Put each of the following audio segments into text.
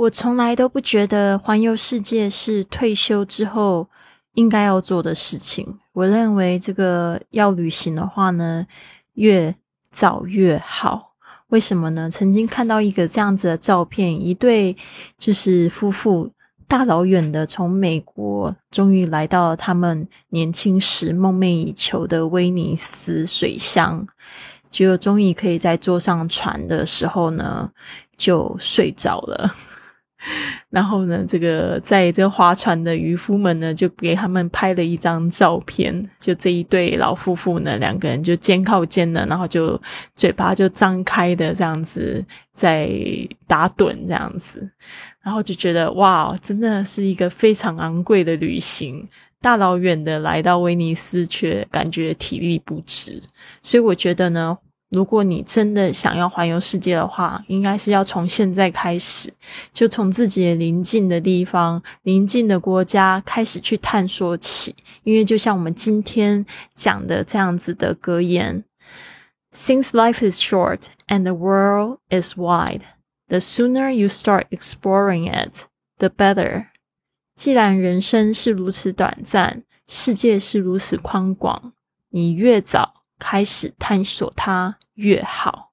我从来都不觉得环游世界是退休之后应该要做的事情。我认为这个要旅行的话呢，越早越好。为什么呢？曾经看到一个这样子的照片，一对就是夫妇，大老远的从美国，终于来到他们年轻时梦寐以求的威尼斯水乡，结果终于可以在坐上船的时候呢，就睡着了。然后呢，这个在这划船的渔夫们呢，就给他们拍了一张照片。就这一对老夫妇呢，两个人就肩靠肩的，然后就嘴巴就张开的这样子在打盹这样子。然后就觉得哇，真的是一个非常昂贵的旅行，大老远的来到威尼斯，却感觉体力不支。所以我觉得呢。如果你真的想要环游世界的话，应该是要从现在开始，就从自己邻近的地方、邻近的国家开始去探索起。因为就像我们今天讲的这样子的格言：“Since life is short and the world is wide, the sooner you start exploring it, the better。”既然人生是如此短暂，世界是如此宽广，你越早。开始探索它越好。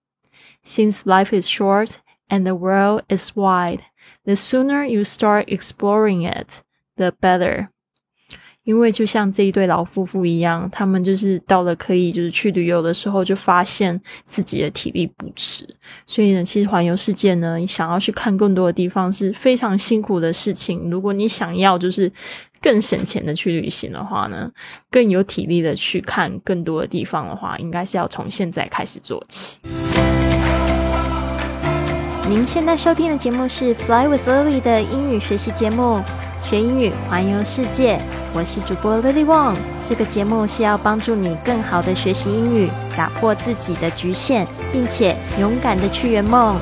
Since life is short and the world is wide, the sooner you start exploring it, the better. 因为就像这一对老夫妇一样，他们就是到了可以就是去旅游的时候，就发现自己的体力不支。所以呢，其实环游世界呢，想要去看更多的地方是非常辛苦的事情。如果你想要就是更省钱的去旅行的话呢，更有体力的去看更多的地方的话，应该是要从现在开始做起。您现在收听的节目是《Fly with Lily》的英语学习节目，学英语环游世界。我是主播 Lily Wong。这个节目是要帮助你更好的学习英语，打破自己的局限，并且勇敢的去圆梦。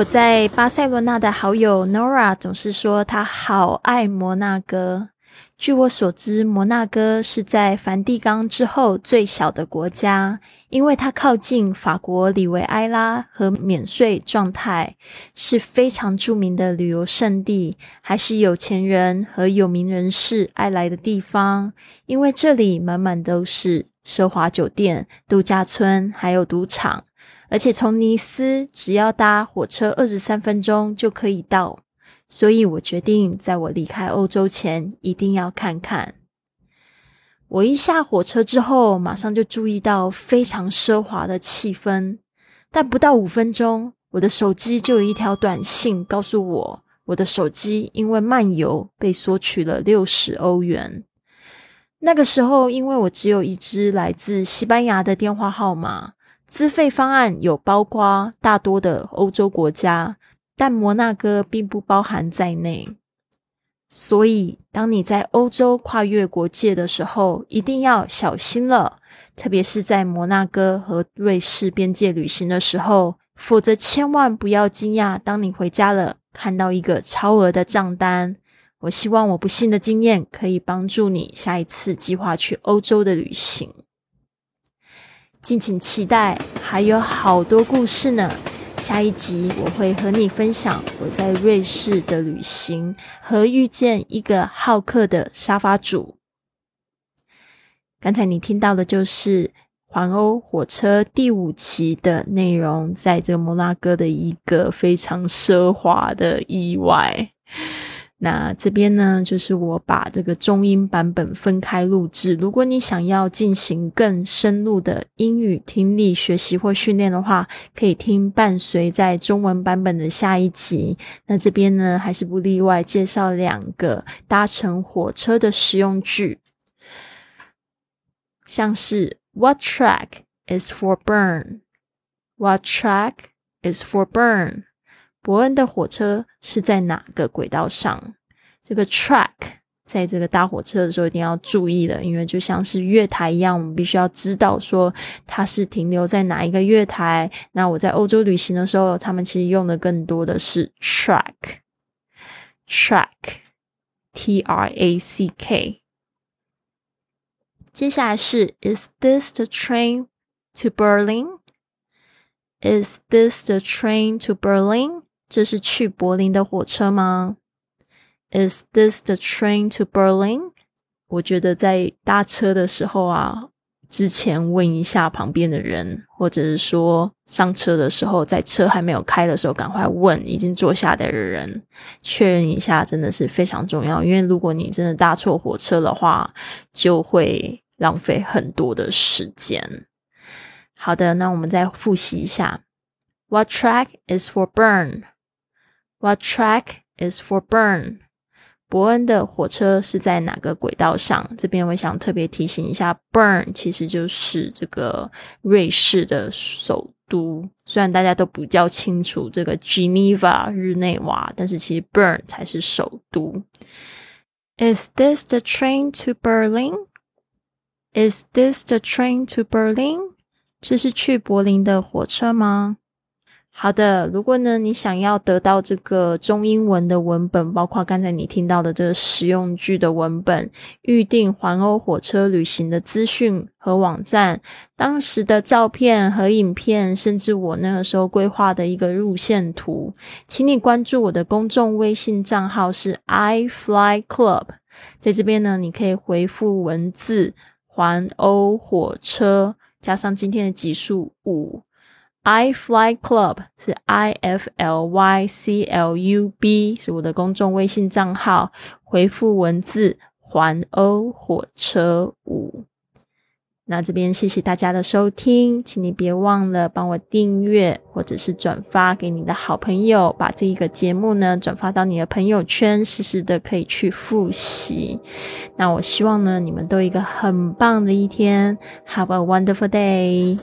我在巴塞罗那的好友 Nora 总是说她好爱摩纳哥。据我所知，摩纳哥是在梵蒂冈之后最小的国家，因为它靠近法国里维埃拉和免税状态，是非常著名的旅游胜地，还是有钱人和有名人士爱来的地方。因为这里满满都是奢华酒店、度假村，还有赌场。而且从尼斯只要搭火车二十三分钟就可以到，所以我决定在我离开欧洲前一定要看看。我一下火车之后，马上就注意到非常奢华的气氛，但不到五分钟，我的手机就有一条短信告诉我，我的手机因为漫游被索取了六十欧元。那个时候，因为我只有一支来自西班牙的电话号码。资费方案有包括大多的欧洲国家，但摩纳哥并不包含在内。所以，当你在欧洲跨越国界的时候，一定要小心了。特别是在摩纳哥和瑞士边界旅行的时候，否则千万不要惊讶，当你回家了看到一个超额的账单。我希望我不幸的经验可以帮助你下一次计划去欧洲的旅行。敬请期待，还有好多故事呢。下一集我会和你分享我在瑞士的旅行和遇见一个好客的沙发主。刚才你听到的就是环欧火车第五期的内容，在这个摩纳哥的一个非常奢华的意外。那这边呢，就是我把这个中英版本分开录制。如果你想要进行更深入的英语听力学习或训练的话，可以听伴随在中文版本的下一集。那这边呢，还是不例外介绍两个搭乘火车的实用句，像是 What track is for burn？What track is for burn？伯恩的火车是在哪个轨道上？这个 track 在这个搭火车的时候一定要注意的，因为就像是月台一样，我们必须要知道说它是停留在哪一个月台。那我在欧洲旅行的时候，他们其实用的更多的是 track track，T R A C K。接下来是 Is this the train to Berlin？Is this the train to Berlin？这是去柏林的火车吗？Is this the train to Berlin？我觉得在搭车的时候啊，之前问一下旁边的人，或者是说上车的时候，在车还没有开的时候，赶快问已经坐下的人确认一下，真的是非常重要。因为如果你真的搭错火车的话，就会浪费很多的时间。好的，那我们再复习一下：What track is for burn？What track is for Bern？伯恩的火车是在哪个轨道上？这边我想特别提醒一下，Bern 其实就是这个瑞士的首都。虽然大家都比较清楚这个 Geneva 日内瓦，但是其实 Bern 才是首都。Is this the train to Berlin? Is this the train to Berlin? 这是去柏林的火车吗？好的，如果呢你想要得到这个中英文的文本，包括刚才你听到的这个实用句的文本，预定环欧火车旅行的资讯和网站，当时的照片和影片，甚至我那个时候规划的一个路线图，请你关注我的公众微信账号是 i fly club，在这边呢，你可以回复文字环欧火车加上今天的级数五。I Fly Club 是 I F L Y C L U B，是我的公众微信账号。回复文字“环欧火车五”。那这边谢谢大家的收听，请你别忘了帮我订阅或者是转发给你的好朋友，把这一个节目呢转发到你的朋友圈，时时的可以去复习。那我希望呢你们都一个很棒的一天，Have a wonderful day。